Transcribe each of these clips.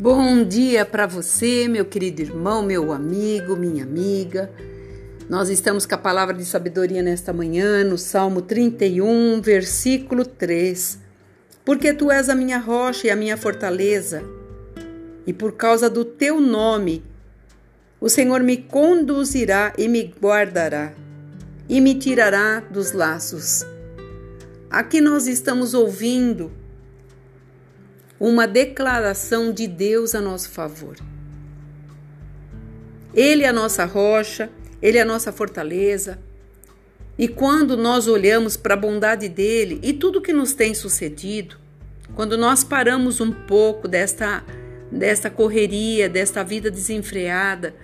Bom dia para você, meu querido irmão, meu amigo, minha amiga. Nós estamos com a palavra de sabedoria nesta manhã, no Salmo 31, versículo 3. Porque tu és a minha rocha e a minha fortaleza, e por causa do teu nome, o Senhor me conduzirá e me guardará, e me tirará dos laços. Aqui nós estamos ouvindo uma declaração de Deus a nosso favor. Ele é a nossa rocha, ele é a nossa fortaleza. E quando nós olhamos para a bondade dele e tudo que nos tem sucedido, quando nós paramos um pouco desta desta correria, desta vida desenfreada,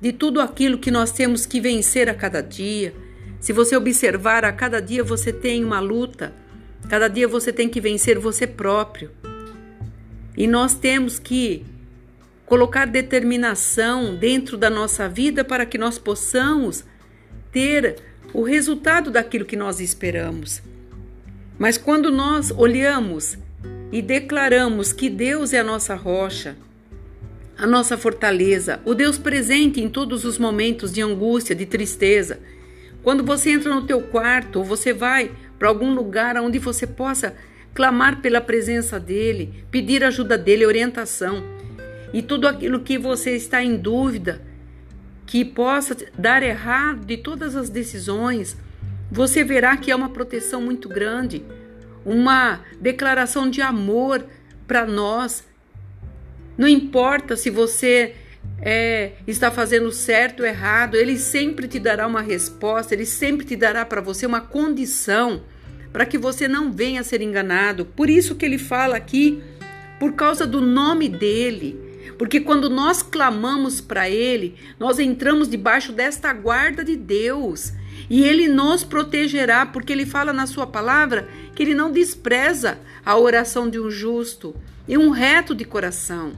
de tudo aquilo que nós temos que vencer a cada dia. Se você observar, a cada dia você tem uma luta, cada dia você tem que vencer você próprio. E nós temos que colocar determinação dentro da nossa vida para que nós possamos ter o resultado daquilo que nós esperamos. Mas quando nós olhamos e declaramos que Deus é a nossa rocha, a nossa fortaleza, o Deus presente em todos os momentos de angústia, de tristeza, quando você entra no teu quarto ou você vai para algum lugar onde você possa clamar pela presença dele, pedir ajuda dele, orientação. E tudo aquilo que você está em dúvida, que possa dar errado de todas as decisões, você verá que é uma proteção muito grande, uma declaração de amor para nós. Não importa se você é, está fazendo certo ou errado, ele sempre te dará uma resposta, ele sempre te dará para você uma condição para que você não venha a ser enganado. Por isso que ele fala aqui, por causa do nome dele. Porque quando nós clamamos para ele, nós entramos debaixo desta guarda de Deus. E ele nos protegerá, porque ele fala na sua palavra que ele não despreza a oração de um justo e um reto de coração.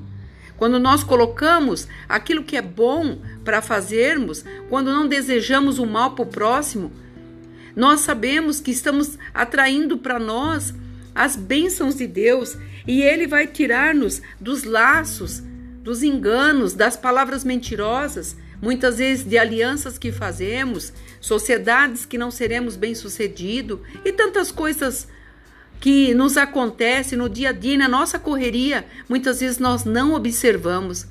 Quando nós colocamos aquilo que é bom para fazermos, quando não desejamos o mal para o próximo, nós sabemos que estamos atraindo para nós as bênçãos de Deus e Ele vai tirar-nos dos laços, dos enganos, das palavras mentirosas, muitas vezes de alianças que fazemos, sociedades que não seremos bem-sucedidos e tantas coisas que nos acontecem no dia a dia, na nossa correria, muitas vezes nós não observamos.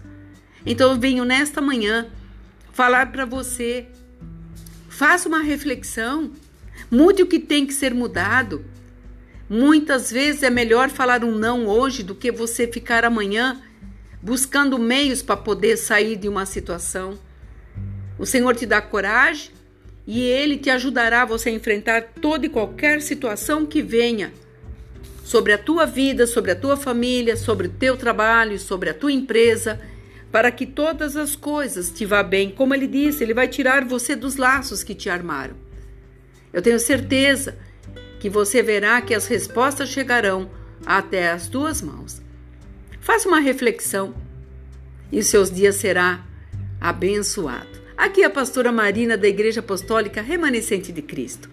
Então eu venho nesta manhã falar para você, faça uma reflexão Mude o que tem que ser mudado. Muitas vezes é melhor falar um não hoje do que você ficar amanhã buscando meios para poder sair de uma situação. O Senhor te dá coragem e Ele te ajudará você a enfrentar toda e qualquer situação que venha sobre a tua vida, sobre a tua família, sobre o teu trabalho, sobre a tua empresa, para que todas as coisas te vá bem. Como Ele disse, Ele vai tirar você dos laços que te armaram. Eu tenho certeza que você verá que as respostas chegarão até as tuas mãos. Faça uma reflexão e seus dias será abençoado. Aqui é a pastora Marina da Igreja Apostólica Remanescente de Cristo.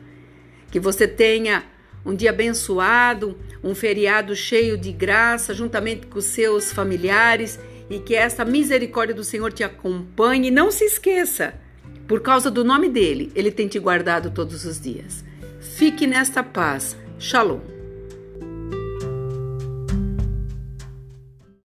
Que você tenha um dia abençoado, um feriado cheio de graça, juntamente com seus familiares, e que essa misericórdia do Senhor te acompanhe. Não se esqueça, por causa do nome dele, ele tem te guardado todos os dias. Fique nesta paz. Shalom.